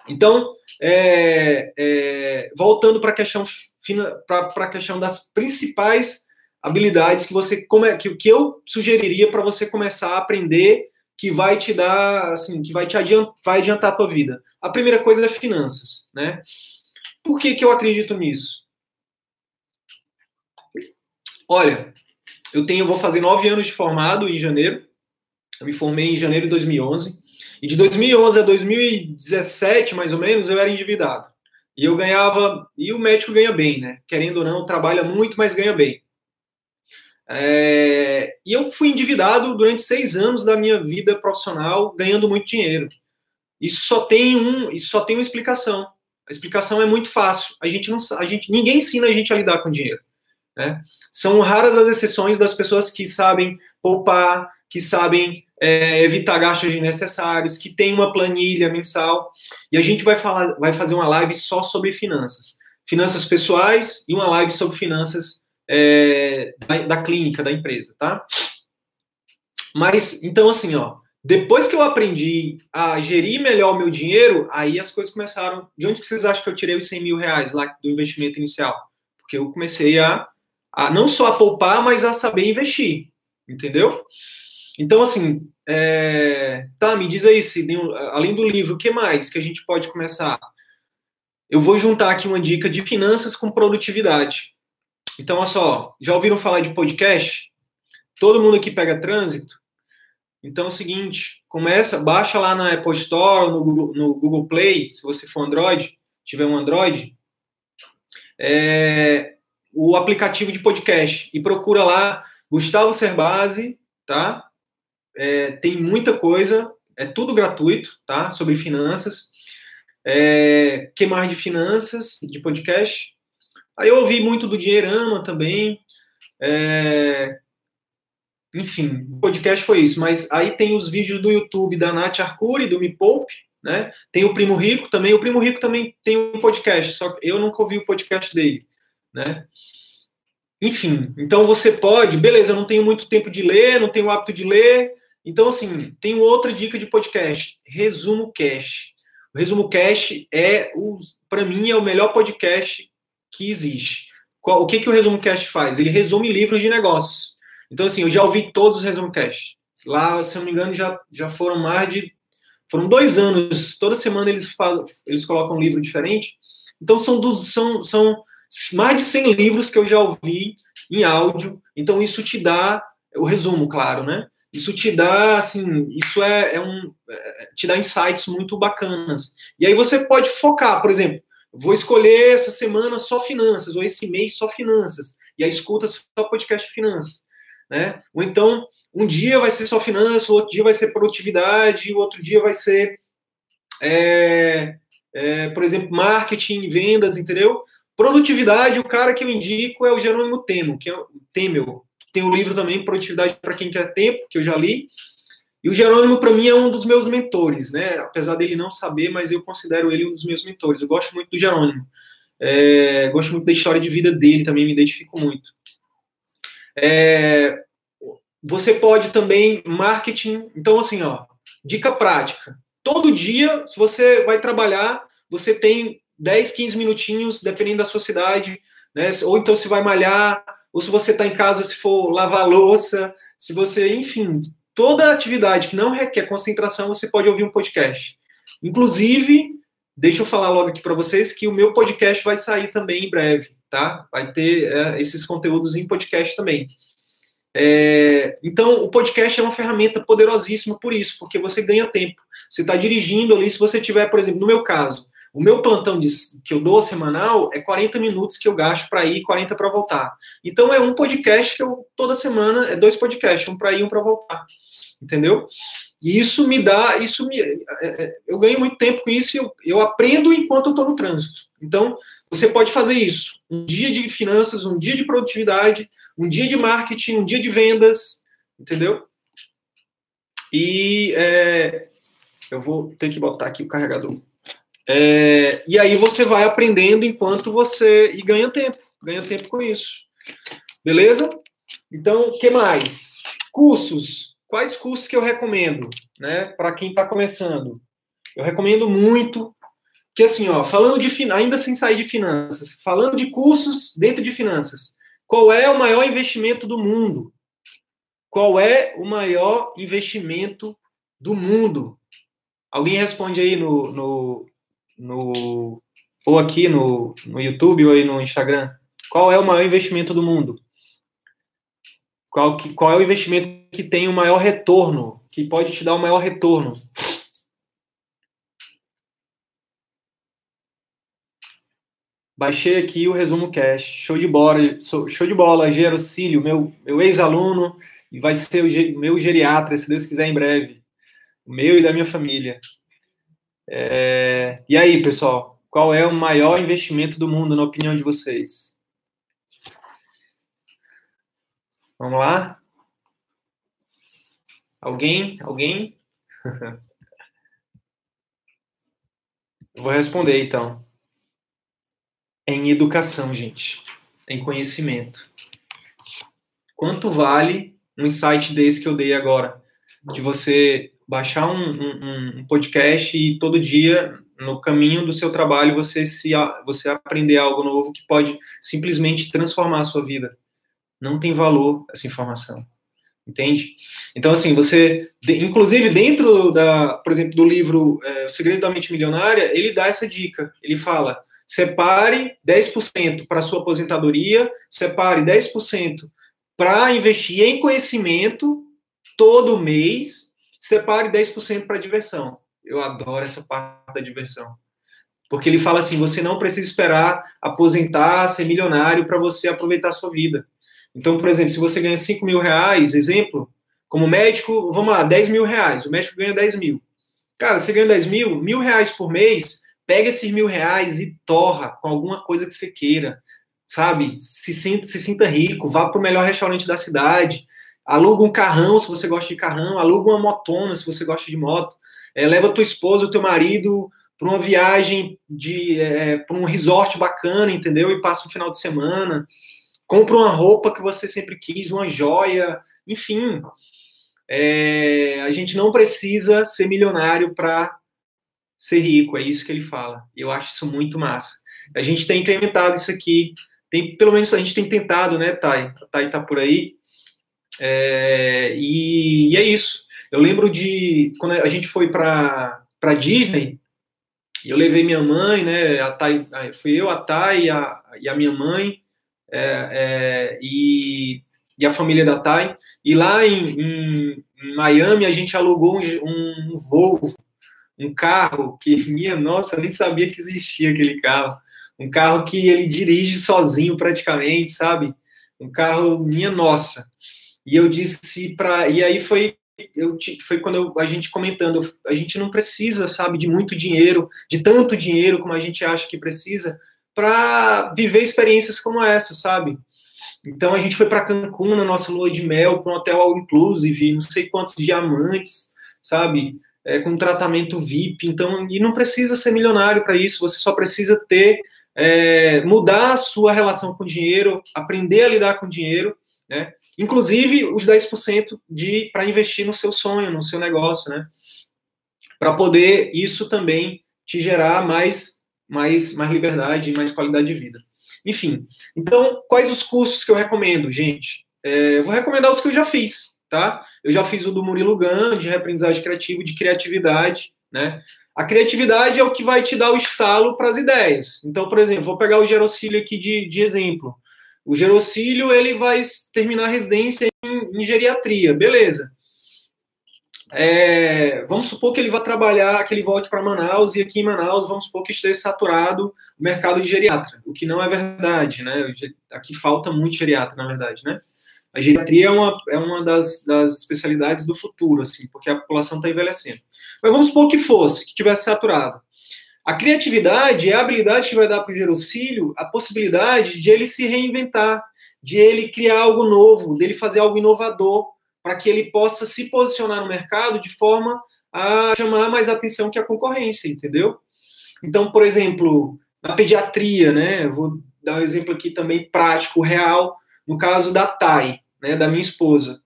Então, é, é, voltando para a questão, para a questão das principais habilidades que você que, que eu sugeriria para você começar a aprender que vai te dar assim que vai te adiantar, vai adiantar a tua vida. A primeira coisa é finanças né? Por que que eu acredito nisso olha eu tenho, vou fazer nove anos de formado em janeiro. Eu me formei em janeiro de 2011. E de 2011 a 2017, mais ou menos, eu era endividado. E eu ganhava. E o médico ganha bem, né? Querendo ou não, trabalha muito, mas ganha bem. É, e eu fui endividado durante seis anos da minha vida profissional, ganhando muito dinheiro. Isso só tem um, isso só tem uma explicação. A explicação é muito fácil. A gente não, a gente, ninguém ensina a gente a lidar com dinheiro. Né? São raras as exceções das pessoas que sabem poupar, que sabem é, evitar gastos desnecessários, que tem uma planilha mensal. E a gente vai falar, vai fazer uma live só sobre finanças, finanças pessoais e uma live sobre finanças é, da, da, clínica da empresa, tá? Mas então assim, ó, depois que eu aprendi a gerir melhor o meu dinheiro, aí as coisas começaram. De onde que vocês acham que eu tirei os 100 mil reais lá do investimento inicial? porque eu comecei a, a não só a poupar, mas a saber investir, entendeu? Então, assim, é... tá, me diz aí, se além do livro, o que mais que a gente pode começar? Eu vou juntar aqui uma dica de finanças com produtividade. Então, olha só, já ouviram falar de podcast? Todo mundo aqui pega trânsito? Então é o seguinte, começa, baixa lá na Apple Store, no Google, no Google Play, se você for Android, tiver um Android, é, o aplicativo de podcast e procura lá Gustavo Cerbasi, tá? É, tem muita coisa, é tudo gratuito, tá? Sobre finanças. É, que mais de finanças, de podcast? Aí eu ouvi muito do Dinheirama também. É, enfim, o podcast foi isso. Mas aí tem os vídeos do YouTube da Nath Arcuri, do Me Poupe, né? Tem o Primo Rico também. O Primo Rico também tem um podcast, só que eu nunca ouvi o podcast dele, né? Enfim, então você pode, beleza, eu não tenho muito tempo de ler, não tenho o hábito de ler. Então, assim, tem outra dica de podcast: Resumo Cash. O Resumo Cash é, para mim, é o melhor podcast que existe. Qual, o que, que o Resumo Cast faz? Ele resume livros de negócios. Então, assim, eu já ouvi todos os Resumo Cast. Lá, se eu não me engano, já, já foram mais de. Foram dois anos. Toda semana eles, falam, eles colocam um livro diferente. Então, são, dos, são, são mais de 100 livros que eu já ouvi em áudio. Então, isso te dá. O resumo, claro, né? Isso te dá, assim, isso é, é um. É, te dá insights muito bacanas. E aí você pode focar, por exemplo, Vou escolher essa semana só finanças, ou esse mês só finanças. E aí escuta só podcast finanças. Né? Ou então, um dia vai ser só finanças, outro dia vai ser produtividade, outro dia vai ser, é, é, por exemplo, marketing, vendas, entendeu? Produtividade, o cara que eu indico é o Jerônimo Temo, que é o Temel. Tem um livro também, Produtividade para quem quer tempo, que eu já li. E o Jerônimo, para mim, é um dos meus mentores, né? Apesar dele não saber, mas eu considero ele um dos meus mentores. Eu gosto muito do Jerônimo. É, gosto muito da história de vida dele, também me identifico muito. É, você pode também marketing. Então, assim, ó, dica prática. Todo dia, se você vai trabalhar, você tem 10, 15 minutinhos, dependendo da sua cidade, né? Ou então se vai malhar, ou se você está em casa, se for lavar louça, se você, enfim, toda atividade que não requer concentração, você pode ouvir um podcast. Inclusive, deixa eu falar logo aqui para vocês que o meu podcast vai sair também em breve, tá? Vai ter é, esses conteúdos em podcast também. É, então, o podcast é uma ferramenta poderosíssima por isso, porque você ganha tempo. Você está dirigindo ali, se você tiver, por exemplo, no meu caso, o meu plantão de, que eu dou semanal é 40 minutos que eu gasto para ir e 40 para voltar. Então, é um podcast que eu, toda semana, é dois podcasts, um para ir e um para voltar entendeu? E isso me dá, isso me, é, é, eu ganho muito tempo com isso, eu, eu aprendo enquanto eu estou no trânsito. Então, você pode fazer isso. Um dia de finanças, um dia de produtividade, um dia de marketing, um dia de vendas, entendeu? E é, eu vou ter que botar aqui o carregador. É, e aí você vai aprendendo enquanto você e ganha tempo, ganha tempo com isso. Beleza? Então, o que mais? Cursos quais cursos que eu recomendo, né, para quem está começando? Eu recomendo muito que assim, ó, falando de ainda sem sair de finanças, falando de cursos dentro de finanças, qual é o maior investimento do mundo? Qual é o maior investimento do mundo? Alguém responde aí no, no, no ou aqui no, no YouTube ou aí no Instagram. Qual é o maior investimento do mundo? Qual, que, qual é o investimento que tem o maior retorno, que pode te dar o maior retorno? Baixei aqui o resumo cash. Show de bola, show de bola, Gerocílio, meu, meu ex-aluno, e vai ser o meu geriatra, se Deus quiser, em breve. O meu e da minha família. É... E aí, pessoal, qual é o maior investimento do mundo, na opinião de vocês? Vamos lá? Alguém? Alguém? [laughs] Vou responder então. Em educação, gente. Em conhecimento. Quanto vale um insight desse que eu dei agora? De você baixar um, um, um podcast e todo dia, no caminho do seu trabalho você se você aprender algo novo que pode simplesmente transformar a sua vida. Não tem valor essa informação. Entende? Então, assim, você, inclusive dentro da, por exemplo, do livro é, O Segredo da Mente Milionária, ele dá essa dica. Ele fala: separe 10% para sua aposentadoria, separe 10% para investir em conhecimento todo mês, separe 10% para diversão. Eu adoro essa parte da diversão. Porque ele fala assim: você não precisa esperar aposentar, ser milionário para você aproveitar a sua vida. Então, por exemplo, se você ganha 5 mil reais, exemplo, como médico, vamos lá, 10 mil reais, o médico ganha 10 mil. Cara, você ganha 10 mil, mil reais por mês, pega esses mil reais e torra com alguma coisa que você queira, sabe? Se sinta, se sinta rico, vá para o melhor restaurante da cidade, aluga um carrão se você gosta de carrão, aluga uma motona se você gosta de moto, é, leva tua esposa, o teu marido para uma viagem de é, para um resort bacana, entendeu? E passa um final de semana compra uma roupa que você sempre quis, uma joia, enfim. É, a gente não precisa ser milionário para ser rico, é isso que ele fala. Eu acho isso muito massa. A gente tem incrementado isso aqui, tem, pelo menos a gente tem tentado, né, Thay? A Thay tá por aí. É, e, e, é isso. Eu lembro de quando a gente foi para Disney, eu levei minha mãe, né? A Thay, fui eu, a Thay e a, e a minha mãe é, é, e, e, a família da Thay. E lá em, em, Miami a gente alugou um, um, Volvo, um carro que, [laughs] minha nossa, nem sabia que existia aquele carro. Um carro que ele dirige sozinho praticamente, sabe? Um carro, minha nossa. E eu disse para. E aí foi eu, foi quando eu, a gente comentando, a gente não precisa, sabe, de muito dinheiro, de tanto dinheiro como a gente acha que precisa, para viver experiências como essa, sabe? Então a gente foi para Cancún na nossa lua de mel, um hotel all inclusive, não sei quantos diamantes, sabe? É, com tratamento VIP. Então, e não precisa ser milionário para isso, você só precisa ter, é, mudar a sua relação com o dinheiro, aprender a lidar com o dinheiro, né? Inclusive os 10% de para investir no seu sonho, no seu negócio, né? Para poder isso também te gerar mais mais, mais liberdade e mais qualidade de vida. Enfim, então, quais os cursos que eu recomendo, gente? É, eu vou recomendar os que eu já fiz, tá? Eu já fiz o do Murilo Gun, de reaprendizagem criativa, de criatividade, né? A criatividade é o que vai te dar o estalo para as ideias. Então, por exemplo, vou pegar o Gerocílio aqui de, de exemplo. O Gerocílio, ele vai terminar a residência em, em geriatria, beleza. É, vamos supor que ele vá trabalhar, que ele volte para Manaus e aqui em Manaus vamos supor que esteja saturado o mercado de geriatra, o que não é verdade, né? Aqui falta muito geriatra, na verdade, né? A geriatria é uma, é uma das, das especialidades do futuro, assim, porque a população está envelhecendo. Mas vamos supor que fosse, que tivesse saturado. A criatividade é a habilidade que vai dar para o gerocílio a possibilidade de ele se reinventar, de ele criar algo novo, dele fazer algo inovador, para que ele possa se posicionar no mercado de forma a chamar mais atenção que a concorrência, entendeu? Então, por exemplo, na pediatria, né? Vou dar um exemplo aqui também prático, real, no caso da Thay, né, da minha esposa.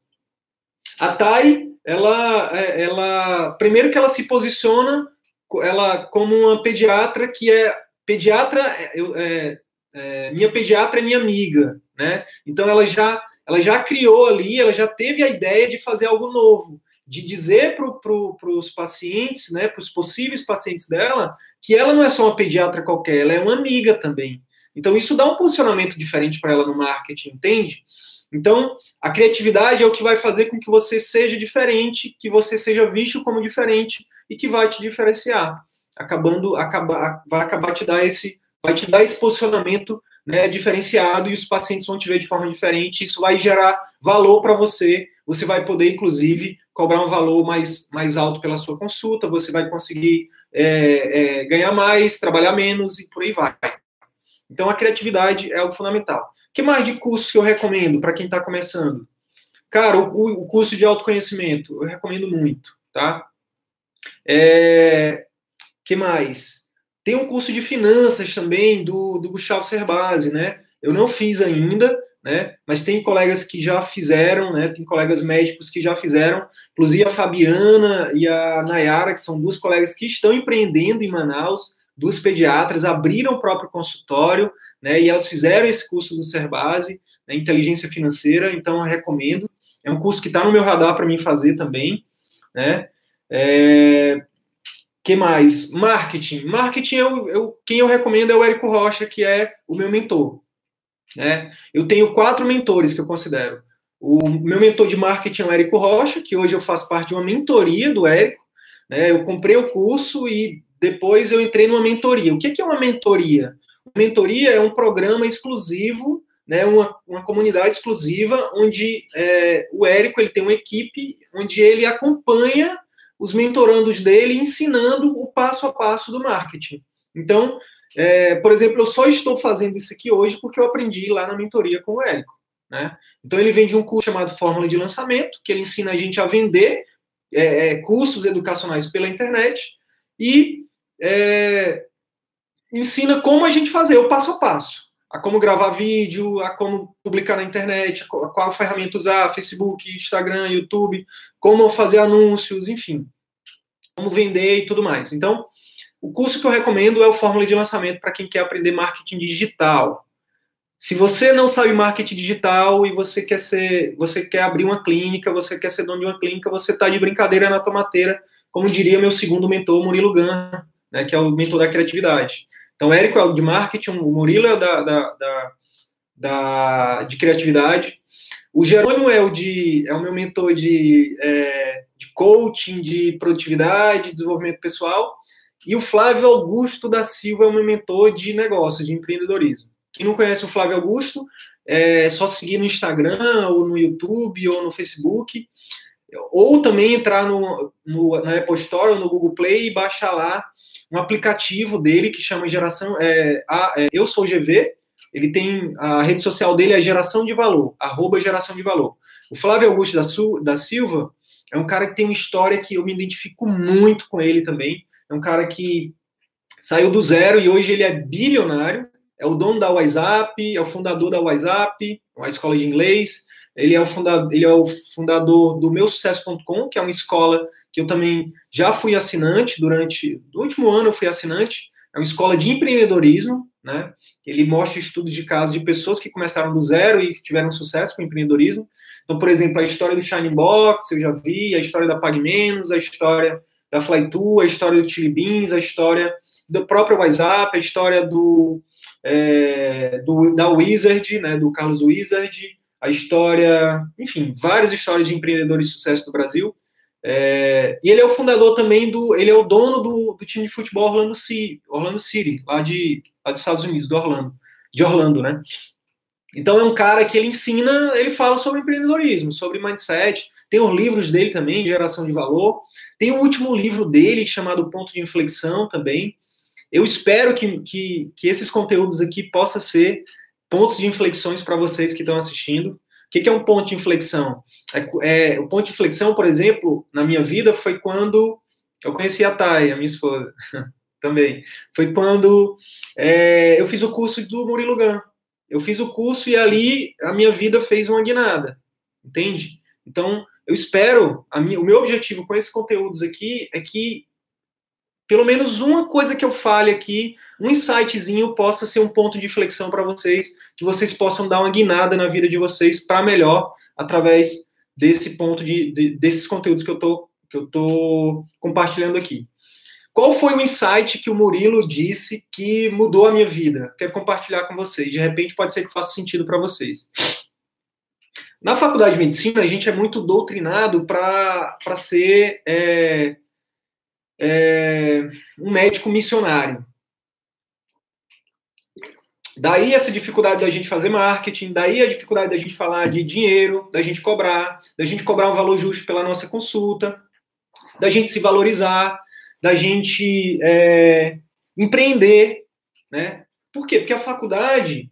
A Thay, ela, é, ela, primeiro que ela se posiciona, ela como uma pediatra que é pediatra, eu, é, é, minha pediatra é minha amiga, né? Então ela já ela já criou ali, ela já teve a ideia de fazer algo novo, de dizer para pro, os pacientes, né, para os possíveis pacientes dela, que ela não é só uma pediatra qualquer, ela é uma amiga também. Então, isso dá um posicionamento diferente para ela no marketing, entende? Então, a criatividade é o que vai fazer com que você seja diferente, que você seja visto como diferente e que vai te diferenciar, acabando, acaba, vai acabar te dar esse, vai te dar esse posicionamento né, diferenciado e os pacientes vão te ver de forma diferente. Isso vai gerar valor para você. Você vai poder, inclusive, cobrar um valor mais, mais alto pela sua consulta. Você vai conseguir é, é, ganhar mais, trabalhar menos e por aí vai. Então, a criatividade é o fundamental. Que mais de curso que eu recomendo para quem está começando? Cara, o, o, curso de autoconhecimento, eu recomendo muito, tá? É, que mais? Tem um curso de finanças também do, do Gustavo Cerbasi, né? Eu não fiz ainda, né? Mas tem colegas que já fizeram, né? Tem colegas médicos que já fizeram, inclusive a Fabiana e a Nayara, que são duas colegas que estão empreendendo em Manaus, duas pediatras, abriram o próprio consultório, né? E elas fizeram esse curso do Cerbase, né, inteligência financeira, então eu recomendo. É um curso que está no meu radar para mim fazer também, né? É, que mais? Marketing. Marketing, eu, eu, quem eu recomendo é o Érico Rocha, que é o meu mentor. Né? Eu tenho quatro mentores que eu considero. O meu mentor de marketing é o Érico Rocha, que hoje eu faço parte de uma mentoria do Érico. Né? Eu comprei o curso e depois eu entrei numa mentoria. O que é uma mentoria? Mentoria é um programa exclusivo, né, uma, uma comunidade exclusiva, onde é, o Érico ele tem uma equipe onde ele acompanha os mentorandos dele ensinando o passo a passo do marketing. Então, é, por exemplo, eu só estou fazendo isso aqui hoje porque eu aprendi lá na mentoria com o Érico. Né? Então, ele vende um curso chamado Fórmula de Lançamento, que ele ensina a gente a vender é, é cursos educacionais pela internet e é, ensina como a gente fazer o passo a passo. A como gravar vídeo, a como publicar na internet, a qual ferramenta usar, Facebook, Instagram, YouTube, como fazer anúncios, enfim como vender e tudo mais. Então, o curso que eu recomendo é o Fórmula de Lançamento para quem quer aprender marketing digital. Se você não sabe marketing digital e você quer ser, você quer abrir uma clínica, você quer ser dono de uma clínica, você está de brincadeira na tomateira, como diria meu segundo mentor, Murilo Gan, né, que é o mentor da criatividade. Então, o Érico é de marketing, o Murilo é da, da, da, da de criatividade. O Jerônimo é o de é o meu mentor de é, de coaching, de produtividade, de desenvolvimento pessoal. E o Flávio Augusto da Silva é o meu mentor de negócio, de empreendedorismo. Quem não conhece o Flávio Augusto, é só seguir no Instagram, ou no YouTube, ou no Facebook. Ou também entrar no, no, na Apple Store ou no Google Play e baixar lá um aplicativo dele que chama Geração. É, a, é, Eu Sou GV. Ele tem. A rede social dele é Geração de Valor, arroba Geração de Valor. O Flávio Augusto da, Su, da Silva é um cara que tem uma história que eu me identifico muito com ele também. É um cara que saiu do zero e hoje ele é bilionário. É o dono da WhatsApp, é o fundador da WhatsApp, uma escola de inglês. Ele é o fundador, ele é o fundador do meu sucesso.com, que é uma escola que eu também já fui assinante durante o último ano eu fui assinante. É uma escola de empreendedorismo, né? Ele mostra estudos de casos de pessoas que começaram do zero e tiveram sucesso com empreendedorismo. Então, por exemplo, a história do Shine Box, eu já vi, a história da Pag Menos, a história da Flytu, a história do Chili Beans, a história do próprio WhatsApp, a história do, é, do da Wizard, né, do Carlos Wizard, a história, enfim, várias histórias de empreendedores de sucesso do Brasil. É, e ele é o fundador também do, ele é o dono do, do time de futebol Orlando City, Orlando City, lá de lá dos Estados Unidos, do Orlando, de Orlando, né? Então é um cara que ele ensina, ele fala sobre empreendedorismo, sobre mindset. Tem os livros dele também, Geração de Valor. Tem o último livro dele, chamado Ponto de Inflexão também. Eu espero que, que, que esses conteúdos aqui possam ser pontos de inflexões para vocês que estão assistindo. O que, que é um ponto de inflexão? É, é, o ponto de inflexão, por exemplo, na minha vida foi quando eu conheci a Thay, a minha esposa, [laughs] também. Foi quando é, eu fiz o curso do Murilo Gun. Eu fiz o curso e ali a minha vida fez uma guinada, entende? Então, eu espero, minha, o meu objetivo com esses conteúdos aqui é que pelo menos uma coisa que eu fale aqui, um insightzinho possa ser um ponto de inflexão para vocês, que vocês possam dar uma guinada na vida de vocês para melhor através desse ponto de, de, desses conteúdos que eu tô que eu tô compartilhando aqui. Qual foi o insight que o Murilo disse que mudou a minha vida? Quero compartilhar com vocês. De repente pode ser que faça sentido para vocês. Na faculdade de medicina, a gente é muito doutrinado para ser é, é, um médico missionário. Daí essa dificuldade da gente fazer marketing, daí a dificuldade da gente falar de dinheiro, da gente cobrar, da gente cobrar um valor justo pela nossa consulta, da gente se valorizar, da gente é, empreender, né? Por quê? Porque a faculdade,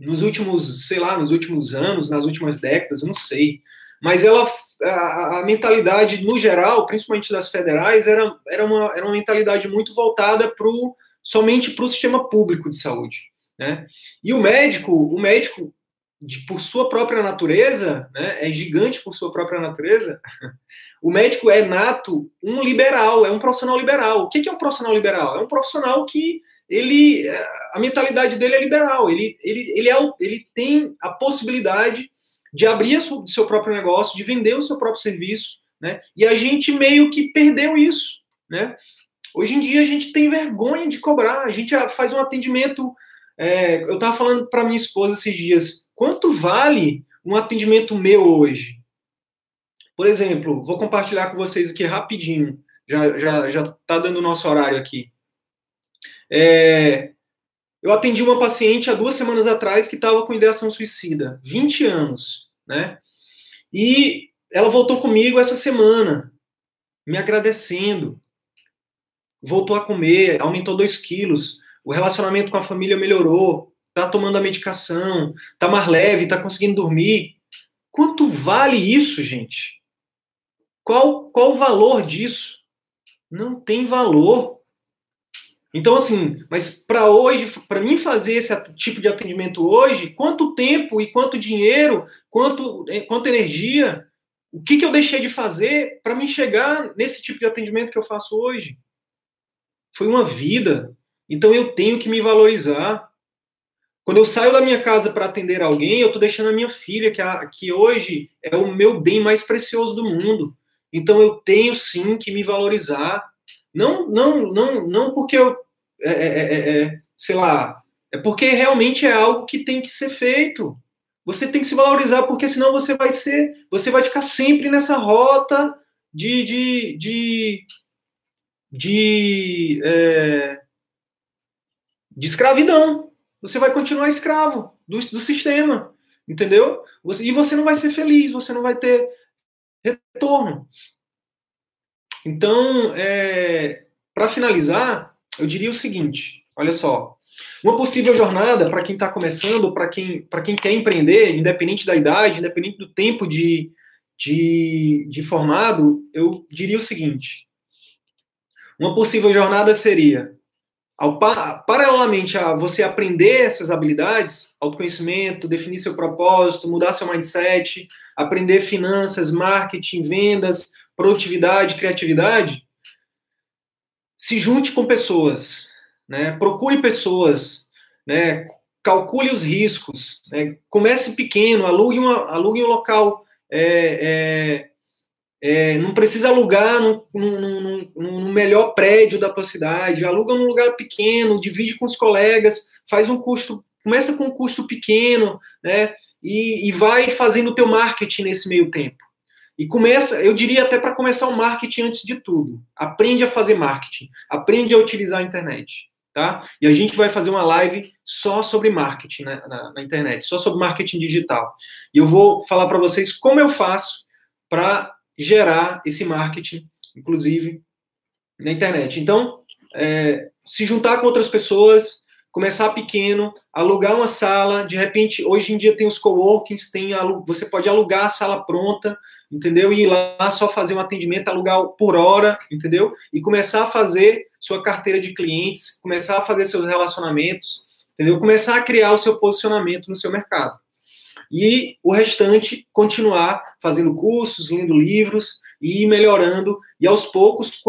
nos últimos, sei lá, nos últimos anos, nas últimas décadas, não sei, mas ela, a, a mentalidade no geral, principalmente das federais, era, era, uma, era uma mentalidade muito voltada pro, somente para o sistema público de saúde, né? E o médico, o médico, de, por sua própria natureza, né, é gigante por sua própria natureza, [laughs] o médico é nato um liberal, é um profissional liberal. O que é um profissional liberal? É um profissional que ele, a mentalidade dele é liberal, ele, ele, ele, é, ele tem a possibilidade de abrir o seu próprio negócio, de vender o seu próprio serviço, né? E a gente meio que perdeu isso, né? Hoje em dia a gente tem vergonha de cobrar, a gente faz um atendimento. É, eu estava falando para minha esposa esses dias, quanto vale um atendimento meu hoje? Por exemplo, vou compartilhar com vocês aqui rapidinho, já já já está dando o nosso horário aqui. É, eu atendi uma paciente há duas semanas atrás que estava com ideação suicida, 20 anos, né? E ela voltou comigo essa semana, me agradecendo. Voltou a comer, aumentou 2 quilos, o relacionamento com a família melhorou, tá tomando a medicação, tá mais leve, tá conseguindo dormir. Quanto vale isso, gente? Qual, qual o valor disso? Não tem valor. Então, assim, mas para hoje, para mim fazer esse tipo de atendimento hoje, quanto tempo e quanto dinheiro, quanto, eh, quanto energia, o que, que eu deixei de fazer para me chegar nesse tipo de atendimento que eu faço hoje? Foi uma vida. Então eu tenho que me valorizar. Quando eu saio da minha casa para atender alguém, eu estou deixando a minha filha, que, a, que hoje é o meu bem mais precioso do mundo. Então eu tenho sim que me valorizar não, não, não, não porque eu, é é, é, é, é, sei lá, é porque realmente é algo que tem que ser feito. Você tem que se valorizar, porque senão você vai ser, você vai ficar sempre nessa rota de, de, de, de, é, de escravidão. Você vai continuar escravo do, do sistema, entendeu? Você, e você não vai ser feliz, você não vai ter retorno. Então, é, para finalizar, eu diria o seguinte: olha só. Uma possível jornada para quem está começando, para quem, quem quer empreender, independente da idade, independente do tempo de, de, de formado, eu diria o seguinte: uma possível jornada seria, ao, paralelamente a você aprender essas habilidades, autoconhecimento, definir seu propósito, mudar seu mindset, aprender finanças, marketing, vendas, produtividade, criatividade, se junte com pessoas, né? procure pessoas, né? calcule os riscos, né? comece pequeno, alugue, uma, alugue um local, é, é, é, não precisa alugar no, melhor prédio da tua cidade, aluga num lugar pequeno, divide com os colegas, faz um custo, começa com um custo pequeno, né? E, e vai fazendo o teu marketing nesse meio tempo. E começa, eu diria até para começar o marketing antes de tudo. Aprende a fazer marketing, aprende a utilizar a internet, tá? E a gente vai fazer uma live só sobre marketing na, na, na internet, só sobre marketing digital. E eu vou falar para vocês como eu faço para gerar esse marketing, inclusive na internet. Então, é, se juntar com outras pessoas, começar pequeno, alugar uma sala, de repente, hoje em dia tem os coworkings, tem você pode alugar a sala pronta, entendeu? E ir lá só fazer um atendimento, alugar por hora, entendeu? E começar a fazer sua carteira de clientes, começar a fazer seus relacionamentos, entendeu? Começar a criar o seu posicionamento no seu mercado. E o restante, continuar fazendo cursos, lendo livros e melhorando. E aos poucos,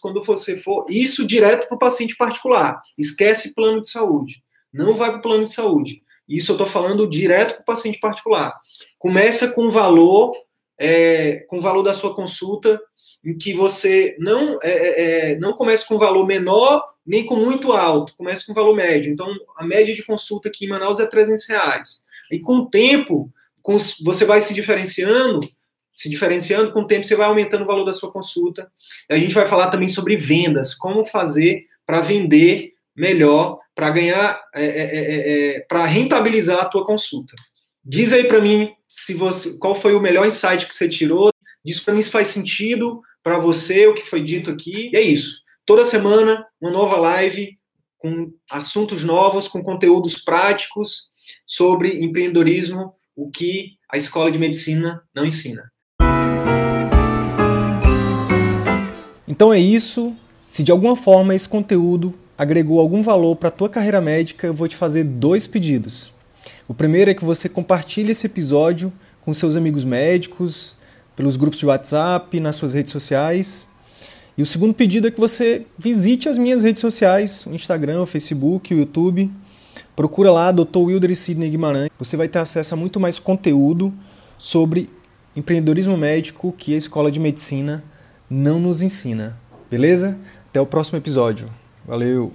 quando você, for, isso direto para o paciente particular. Esquece plano de saúde. Não vai para o plano de saúde. Isso eu estou falando direto para o paciente particular. Começa com o valor é, com o valor da sua consulta, em que você não, é, é, é, não comece com valor menor, nem com muito alto, comece com valor médio. Então, a média de consulta aqui em Manaus é 300 reais. E com o tempo, com, você vai se diferenciando, se diferenciando, com o tempo você vai aumentando o valor da sua consulta. A gente vai falar também sobre vendas, como fazer para vender melhor, para ganhar, é, é, é, para rentabilizar a tua consulta. Diz aí para mim se você, qual foi o melhor insight que você tirou. Diz para mim se faz sentido para você o que foi dito aqui. E é isso. Toda semana uma nova live com assuntos novos, com conteúdos práticos sobre empreendedorismo, o que a escola de medicina não ensina. Então é isso. Se de alguma forma esse conteúdo agregou algum valor para a tua carreira médica, eu vou te fazer dois pedidos. O primeiro é que você compartilhe esse episódio com seus amigos médicos, pelos grupos de WhatsApp, nas suas redes sociais. E o segundo pedido é que você visite as minhas redes sociais, o Instagram, o Facebook, o YouTube. Procura lá Dr. Wilder e Sidney Guimarães. Você vai ter acesso a muito mais conteúdo sobre empreendedorismo médico que a escola de medicina não nos ensina. Beleza? Até o próximo episódio. Valeu!